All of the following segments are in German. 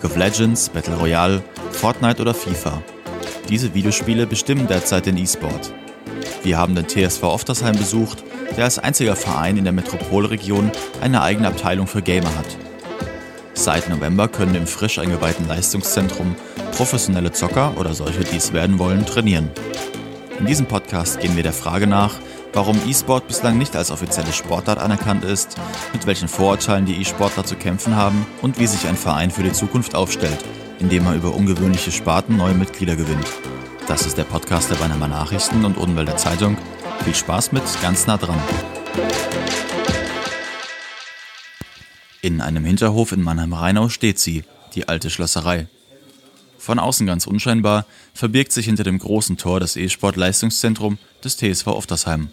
League of Legends, Battle Royale, Fortnite oder FIFA. Diese Videospiele bestimmen derzeit den E-Sport. Wir haben den TSV Oftersheim besucht, der als einziger Verein in der Metropolregion eine eigene Abteilung für Gamer hat. Seit November können im frisch eingeweihten Leistungszentrum professionelle Zocker oder solche, die es werden wollen, trainieren. In diesem Podcast gehen wir der Frage nach, warum E-Sport bislang nicht als offizielle Sportart anerkannt ist, mit welchen Vorurteilen die E-Sportler zu kämpfen haben und wie sich ein Verein für die Zukunft aufstellt, indem er über ungewöhnliche Sparten neue Mitglieder gewinnt. Das ist der Podcast der Beinheimer Nachrichten und Odenwälder Zeitung. Viel Spaß mit ganz nah dran. In einem Hinterhof in Mannheim-Rheinau steht sie, die alte Schlosserei. Von außen ganz unscheinbar verbirgt sich hinter dem großen Tor das E-Sport-Leistungszentrum des TSV Oftersheim.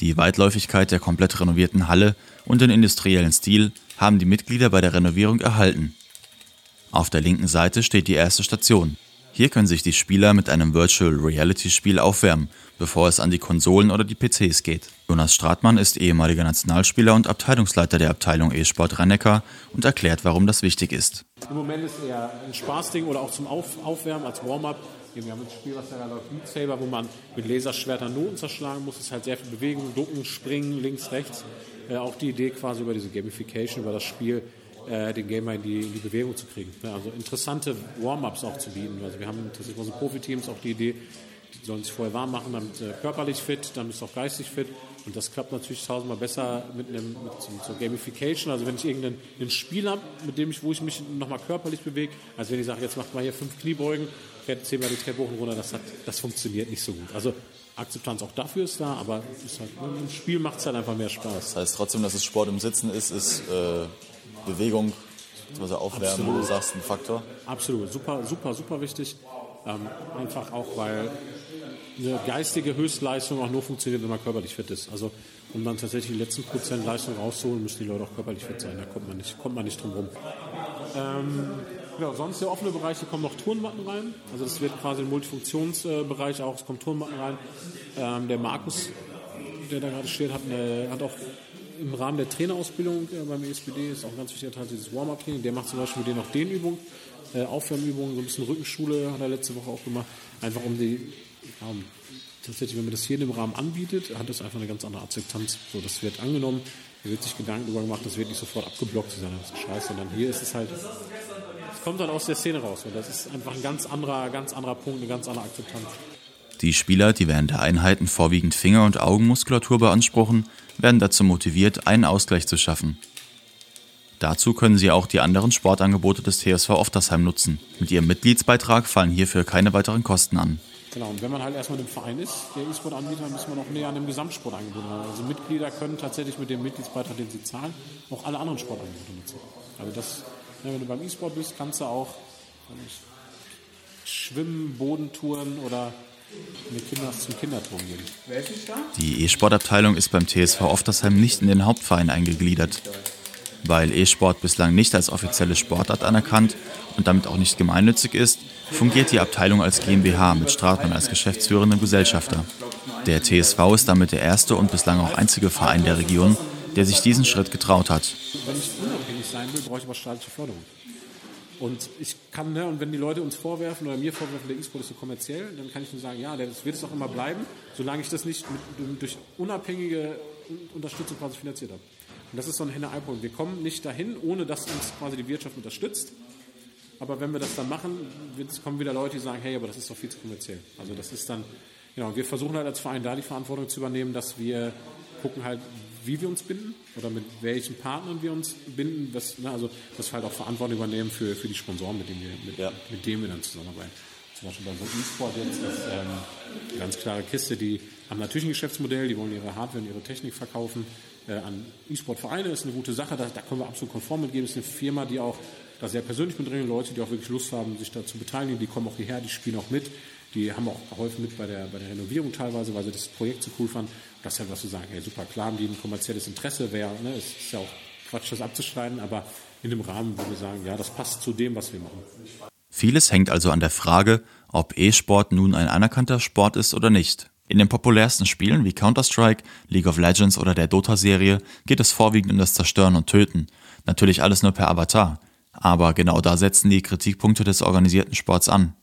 Die Weitläufigkeit der komplett renovierten Halle und den industriellen Stil haben die Mitglieder bei der Renovierung erhalten. Auf der linken Seite steht die erste Station, hier können sich die Spieler mit einem Virtual Reality Spiel aufwärmen, bevor es an die Konsolen oder die PCs geht. Jonas Stratmann ist ehemaliger Nationalspieler und Abteilungsleiter der Abteilung E-Sport rhein und erklärt, warum das wichtig ist. Im Moment ist eher ein Spaßding oder auch zum Auf Aufwärmen als Warm-up. Wir haben ein Spiel, was da läuft, Beat Saber, wo man mit Laserschwertern Noten zerschlagen muss. Es ist halt sehr viel Bewegung, ducken, springen, links, rechts. Äh, auch die Idee quasi über diese Gamification, über das Spiel äh, den Gamer in die, in die Bewegung zu kriegen. Ja, also interessante Warm-ups auch zu bieten. Also wir haben tatsächlich unsere Profiteams auch die Idee, die sollen sich vorher warm machen, damit äh, körperlich fit, dann ist auch geistig fit. Und das klappt natürlich tausendmal besser mit einem mit so, so Gamification. Also wenn ich irgendein Spiel habe, mit dem ich, wo ich mich nochmal körperlich bewege, als wenn ich sage, jetzt macht mal hier fünf Kniebeugen, fährt zehnmal die Treppe hoch und runter, das, hat, das funktioniert nicht so gut. Also Akzeptanz auch dafür ist da, aber ist halt, im Spiel macht es halt einfach mehr Spaß. Das heißt trotzdem, dass es Sport im Sitzen ist, ist äh, Bewegung, also Aufwärmen, Absolut. du sagst, ein Faktor. Absolut, super, super, super wichtig. Ähm, einfach auch, weil eine geistige Höchstleistung auch nur funktioniert, wenn man körperlich fit ist. Also um dann tatsächlich die letzten Prozent Leistung rauszuholen, müssen die Leute auch körperlich fit sein. Da kommt man nicht, kommt man nicht drum rum. Ähm, genau, sonst der offene Bereich, hier kommen noch Turnmatten rein. Also das wird quasi ein Multifunktionsbereich auch, es kommen Turnmatten rein. Ähm, der Markus, der da gerade steht, hat, eine, hat auch im Rahmen der Trainerausbildung äh, beim ESPD ist auch ein ganz wichtiger Teil dieses Warm-Up-Training. Der macht zum Beispiel mit denen auch Dehnübungen, äh, Aufwärmübungen, so ein bisschen Rückenschule hat er letzte Woche auch gemacht. Einfach um die, ja, tatsächlich, wenn man das hier in dem Rahmen anbietet, hat das einfach eine ganz andere Akzeptanz. So, das wird angenommen, hier wird sich Gedanken darüber gemacht, das wird nicht sofort abgeblockt zu das ist scheiße, sondern hier ist es halt, es kommt dann aus der Szene raus. Und das ist einfach ein ganz anderer, ganz anderer Punkt, eine ganz andere Akzeptanz. Die Spieler, die während der Einheiten vorwiegend Finger- und Augenmuskulatur beanspruchen, werden dazu motiviert, einen Ausgleich zu schaffen. Dazu können sie auch die anderen Sportangebote des TSV Oftersheim nutzen. Mit ihrem Mitgliedsbeitrag fallen hierfür keine weiteren Kosten an. Genau, und wenn man halt erstmal im Verein ist, der E-Sport anbieter, dann ist man auch näher an dem Gesamtsportangebot. Also Mitglieder können tatsächlich mit dem Mitgliedsbeitrag, den sie zahlen, auch alle anderen Sportangebote nutzen. Also das, wenn du beim E-Sport bist, kannst du auch Schwimmen, Bodentouren oder mit Kinder zum Kinderturm gehen. Die E-Sport-Abteilung ist beim TSV Oftersheim nicht in den Hauptverein eingegliedert. Weil E-Sport bislang nicht als offizielle Sportart anerkannt und damit auch nicht gemeinnützig ist, fungiert die Abteilung als GmbH mit Stratmann als geschäftsführendem Gesellschafter. Der TSV ist damit der erste und bislang auch einzige Verein der Region, der sich diesen Schritt getraut hat. Wenn ich unabhängig sein will, brauche ich aber staatliche Förderung. Und ich kann, ne, und wenn die Leute uns vorwerfen oder mir vorwerfen, der E-Sport ist so kommerziell, dann kann ich nur sagen, ja, das wird es auch immer bleiben, solange ich das nicht mit, durch unabhängige Unterstützung quasi finanziert habe. Und das ist so ein Henne-Ei-Punkt. Wir kommen nicht dahin, ohne dass uns quasi die Wirtschaft unterstützt. Aber wenn wir das dann machen, kommen wieder Leute, die sagen, hey, aber das ist doch viel zu kommerziell. Also das ist dann, genau, wir versuchen halt als Verein da die Verantwortung zu übernehmen, dass wir gucken halt, wie wir uns binden oder mit welchen Partnern wir uns binden, was, ne, also dass wir halt auch Verantwortung übernehmen für, für die Sponsoren, mit denen wir, mit, ja. mit denen wir dann zusammenarbeiten. Zum Beispiel bei so E-Sport jetzt ist ähm, eine ganz klare Kiste, die haben natürlich ein Geschäftsmodell, die wollen ihre Hardware und ihre Technik verkaufen. Äh, an E-Sport-Vereine ist eine gute Sache, da, da können wir absolut konform mitgeben. Ist eine Firma, die auch da sehr persönlich mit drin, Leute, die auch wirklich Lust haben, sich da zu beteiligen, die kommen auch hierher, die spielen auch mit. Die haben auch geholfen mit bei der, bei der Renovierung teilweise, weil sie das Projekt so cool fanden. Ist halt was zu sagen, hey, super, klar die ein kommerzielles Interesse, wäre, ne, es ist ja auch Quatsch, das abzuschneiden, aber in dem Rahmen würde ich sagen, ja, das passt zu dem, was wir machen. Vieles hängt also an der Frage, ob E-Sport nun ein anerkannter Sport ist oder nicht. In den populärsten Spielen wie Counter-Strike, League of Legends oder der Dota-Serie geht es vorwiegend um das Zerstören und Töten. Natürlich alles nur per Avatar. Aber genau da setzen die Kritikpunkte des organisierten Sports an.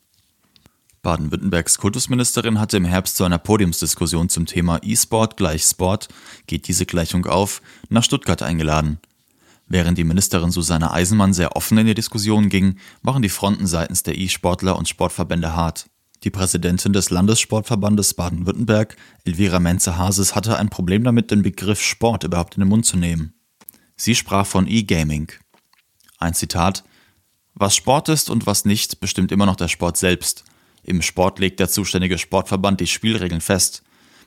Baden-Württembergs Kultusministerin hatte im Herbst zu einer Podiumsdiskussion zum Thema E-Sport gleich Sport, geht diese Gleichung auf, nach Stuttgart eingeladen. Während die Ministerin Susanne Eisenmann sehr offen in die Diskussion ging, waren die Fronten seitens der E-Sportler und Sportverbände hart. Die Präsidentin des Landessportverbandes Baden-Württemberg, Elvira Menze-Hases, hatte ein Problem damit, den Begriff Sport überhaupt in den Mund zu nehmen. Sie sprach von E-Gaming. Ein Zitat: Was Sport ist und was nicht, bestimmt immer noch der Sport selbst. Im Sport legt der zuständige Sportverband die Spielregeln fest.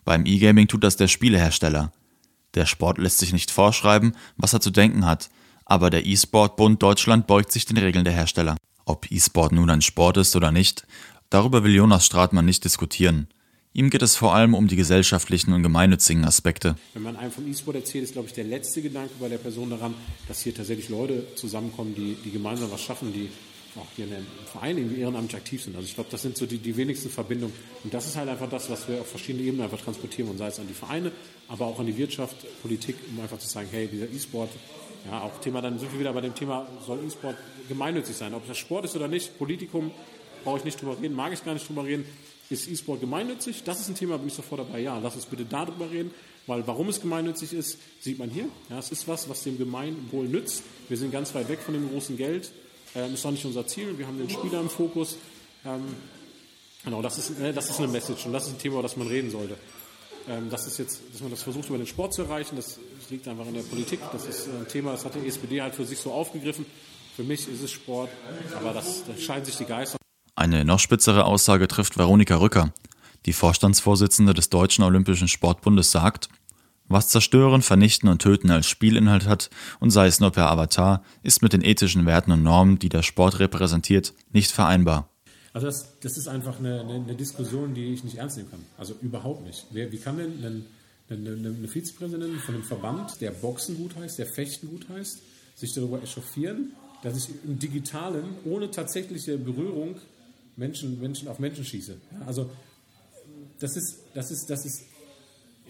Beim E-Gaming tut das der Spielehersteller. Der Sport lässt sich nicht vorschreiben, was er zu denken hat, aber der E-Sport-Bund Deutschland beugt sich den Regeln der Hersteller. Ob E-Sport nun ein Sport ist oder nicht, darüber will Jonas Stratmann nicht diskutieren. Ihm geht es vor allem um die gesellschaftlichen und gemeinnützigen Aspekte. Wenn man einem vom E-Sport erzählt, ist, glaube ich, der letzte Gedanke bei der Person daran, dass hier tatsächlich Leute zusammenkommen, die, die gemeinsam was schaffen, die auch hier in den Vereinen irgendwie ehrenamtlich aktiv sind. Also ich glaube, das sind so die, die wenigsten Verbindungen. Und das ist halt einfach das, was wir auf verschiedenen Ebenen einfach transportieren, und sei es an die Vereine, aber auch an die Wirtschaft, Politik, um einfach zu sagen, hey, dieser E-Sport, ja, auch Thema, dann sind wir wieder bei dem Thema, soll E-Sport gemeinnützig sein? Ob das Sport ist oder nicht, Politikum, brauche ich nicht drüber reden, mag ich gar nicht drüber reden. Ist E-Sport gemeinnützig? Das ist ein Thema, bin ich sofort dabei. Ja, lass uns bitte darüber reden, weil warum es gemeinnützig ist, sieht man hier. Ja, es ist was, was dem Gemeinwohl nützt. Wir sind ganz weit weg von dem großen Geld. Ähm, ist auch nicht unser Ziel. Wir haben den Spieler im Fokus. Ähm, genau, das ist, äh, das ist eine Message und das ist ein Thema, über das man reden sollte. Ähm, das ist jetzt, dass man das versucht, über den Sport zu erreichen, das, das liegt einfach in der Politik. Das ist ein Thema, das hat die SPD halt für sich so aufgegriffen. Für mich ist es Sport, aber das, da scheiden sich die Geister. Eine noch spitzere Aussage trifft Veronika Rücker. Die Vorstandsvorsitzende des Deutschen Olympischen Sportbundes sagt, was Zerstören, Vernichten und Töten als Spielinhalt hat, und sei es nur per Avatar, ist mit den ethischen Werten und Normen, die der Sport repräsentiert, nicht vereinbar. Also das, das ist einfach eine, eine, eine, Diskussion, die ich nicht ernst nehmen kann. Also überhaupt nicht. Wer, wie kann denn eine, eine, Vizepräsidentin von einem Verband, der Boxen gut heißt, der Fechten gut heißt, sich darüber echauffieren, dass ich im Digitalen ohne tatsächliche Berührung Menschen, Menschen auf Menschen schieße? Also das ist, das ist, das ist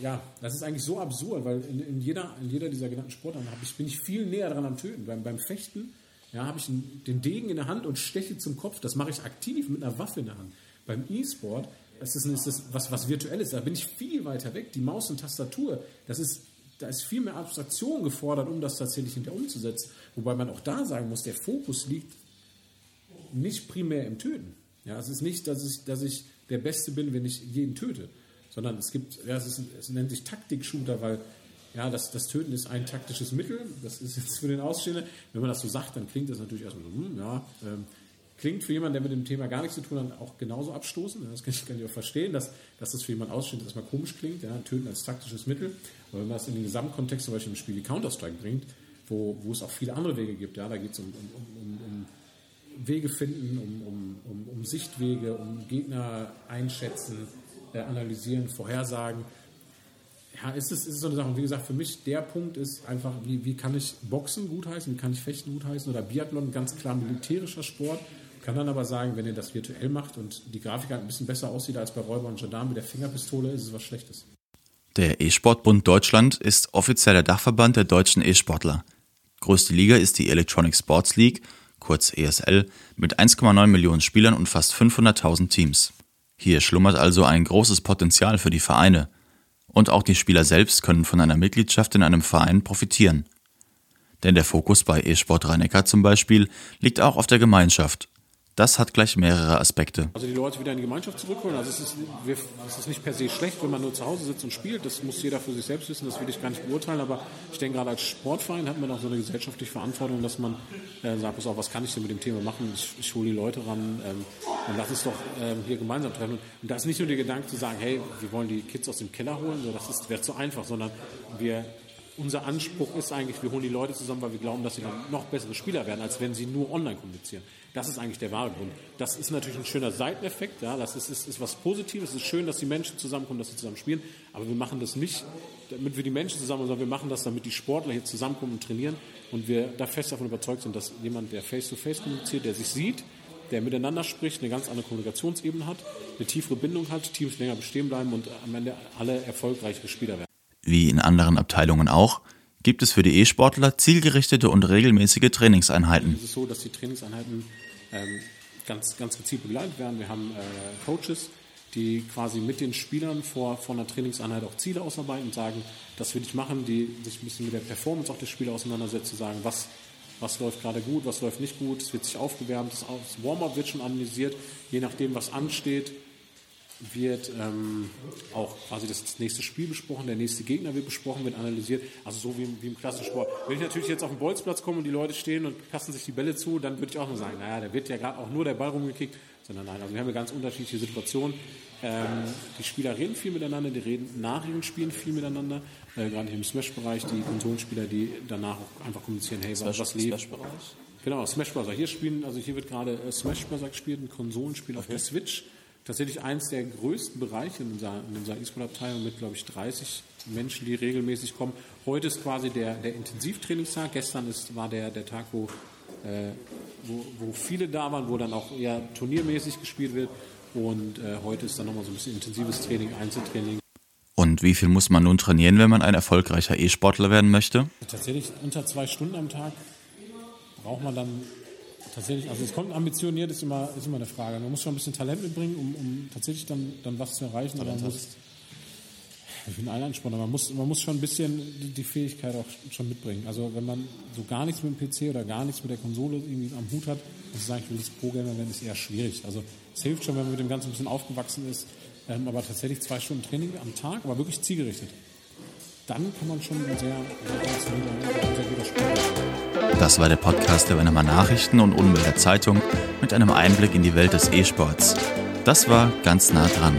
ja, das ist eigentlich so absurd, weil in, in, jeder, in jeder dieser genannten Sportarten ich, bin ich viel näher dran am Töten. Beim, beim Fechten ja, habe ich den Degen in der Hand und steche zum Kopf. Das mache ich aktiv mit einer Waffe in der Hand. Beim E-Sport ist das, ist das was, was Virtuelles. Da bin ich viel weiter weg. Die Maus und Tastatur, das ist, da ist viel mehr Abstraktion gefordert, um das tatsächlich hinter umzusetzen. Wobei man auch da sagen muss, der Fokus liegt nicht primär im Töten. Ja, es ist nicht, dass ich, dass ich der Beste bin, wenn ich jeden töte sondern es gibt, ja, es, ist, es nennt sich Taktik-Shooter, weil ja, das, das Töten ist ein taktisches Mittel. Das ist jetzt für den Ausstehenden. Wenn man das so sagt, dann klingt das natürlich erstmal so, hm, ja, ähm, klingt für jemanden, der mit dem Thema gar nichts zu tun hat, auch genauso abstoßend. Das kann ich, kann ich auch verstehen, dass, dass das für jemanden Ausstehenden erstmal komisch klingt, ja, Töten als taktisches Mittel. Aber wenn man das in den Gesamtkontext zum Beispiel im Spiel wie Counter-Strike bringt, wo, wo es auch viele andere Wege gibt, ja, da geht es um, um, um, um Wege finden, um, um, um, um Sichtwege, um Gegner einschätzen, analysieren, vorhersagen. Ja, ist es, ist so eine Sache. Und wie gesagt, für mich der Punkt ist einfach, wie, wie kann ich Boxen gutheißen, wie kann ich Fechten gutheißen oder Biathlon, ganz klar militärischer Sport. Kann dann aber sagen, wenn ihr das virtuell macht und die Grafik halt ein bisschen besser aussieht als bei Räuber und Gendarmen mit der Fingerpistole, ist es was Schlechtes. Der E-Sportbund Deutschland ist offizieller Dachverband der deutschen E-Sportler. Größte Liga ist die Electronic Sports League, kurz ESL, mit 1,9 Millionen Spielern und fast 500.000 Teams. Hier schlummert also ein großes Potenzial für die Vereine. Und auch die Spieler selbst können von einer Mitgliedschaft in einem Verein profitieren. Denn der Fokus bei eSport Rhein-Neckar zum Beispiel liegt auch auf der Gemeinschaft das hat gleich mehrere Aspekte. Also die Leute wieder in die Gemeinschaft zurückholen. Also es ist, es ist nicht per se schlecht, wenn man nur zu Hause sitzt und spielt. Das muss jeder für sich selbst wissen. Das will ich gar nicht beurteilen. Aber ich denke, gerade als Sportverein hat man auch so eine gesellschaftliche Verantwortung, dass man äh, sagt, pass auf, was kann ich denn mit dem Thema machen? Ich, ich hole die Leute ran ähm, und lass uns doch ähm, hier gemeinsam treffen. Und da ist nicht nur der Gedanke zu sagen, hey, wir wollen die Kids aus dem Keller holen. So, das wäre zu einfach, sondern wir unser Anspruch ist eigentlich, wir holen die Leute zusammen, weil wir glauben, dass sie dann noch bessere Spieler werden, als wenn sie nur online kommunizieren. Das ist eigentlich der wahre Grund. Das ist natürlich ein schöner Seiteneffekt, ja, das ist, ist, ist was Positives, es ist schön, dass die Menschen zusammenkommen, dass sie zusammen spielen, aber wir machen das nicht, damit wir die Menschen zusammen, sondern wir machen das, damit die Sportler hier zusammenkommen und trainieren und wir da fest davon überzeugt sind, dass jemand, der face-to-face -face kommuniziert, der sich sieht, der miteinander spricht, eine ganz andere Kommunikationsebene hat, eine tiefere Bindung hat, Teams länger bestehen bleiben und am Ende alle erfolgreiche Spieler werden. Wie in anderen Abteilungen auch, gibt es für die E-Sportler zielgerichtete und regelmäßige Trainingseinheiten. Es ist so, dass die Trainingseinheiten ähm, ganz, ganz gezielt begleitet werden. Wir haben äh, Coaches, die quasi mit den Spielern vor, vor einer Trainingseinheit auch Ziele ausarbeiten und sagen, das will ich machen, die sich ein bisschen mit der Performance auch der Spieler auseinandersetzen, sagen, was, was läuft gerade gut, was läuft nicht gut, es wird sich aufgewärmt, das Warm-up wird schon analysiert, je nachdem, was ansteht, wird ähm, auch quasi das nächste Spiel besprochen, der nächste Gegner wird besprochen, wird analysiert, also so wie, wie im klassischen Sport. Wenn ich natürlich jetzt auf den Bolzplatz komme und die Leute stehen und passen sich die Bälle zu, dann würde ich auch nur sagen, naja, da wird ja gerade auch nur der Ball rumgekickt, sondern nein, also wir haben eine ganz unterschiedliche Situation. Ähm, die Spieler reden viel miteinander, die reden nach ihren Spielen viel miteinander, äh, gerade im Smash-Bereich, die Konsolenspieler, die danach auch einfach kommunizieren, hey, Smash, was lebt. Smash-Bereich? Genau, Smash Bros. Hier spielen, also hier wird gerade äh, Smash Bros. gespielt, ein Konsolenspiel okay. auf der Switch tatsächlich eins der größten Bereiche in unserer, in unserer E-Sport-Abteilung mit, glaube ich, 30 Menschen, die regelmäßig kommen. Heute ist quasi der, der Intensivtrainingstag. Gestern ist, war der, der Tag, wo, äh, wo, wo viele da waren, wo dann auch eher turniermäßig gespielt wird. Und äh, heute ist dann nochmal so ein bisschen intensives Training, Einzeltraining. Und wie viel muss man nun trainieren, wenn man ein erfolgreicher E-Sportler werden möchte? Tatsächlich unter zwei Stunden am Tag braucht man dann tatsächlich, also es kommt ambitioniert, ist immer, ist immer eine Frage. Man muss schon ein bisschen Talent mitbringen, um, um tatsächlich dann, dann was zu erreichen. Aber man muss, ich bin ein Ansporn, man muss, man muss schon ein bisschen die, die, Fähigkeit auch schon mitbringen. Also wenn man so gar nichts mit dem PC oder gar nichts mit der Konsole irgendwie am Hut hat, muss ich sagen, ich will das Pro-Gamer werden, ist eher schwierig. Also es hilft schon, wenn man mit dem Ganzen ein bisschen aufgewachsen ist, ähm, aber tatsächlich zwei Stunden Training am Tag, aber wirklich zielgerichtet dann kann man schon sehr, sehr, sehr Das war der Podcast der Wennemer Nachrichten und Unwälder Zeitung mit einem Einblick in die Welt des E-Sports. Das war ganz nah dran.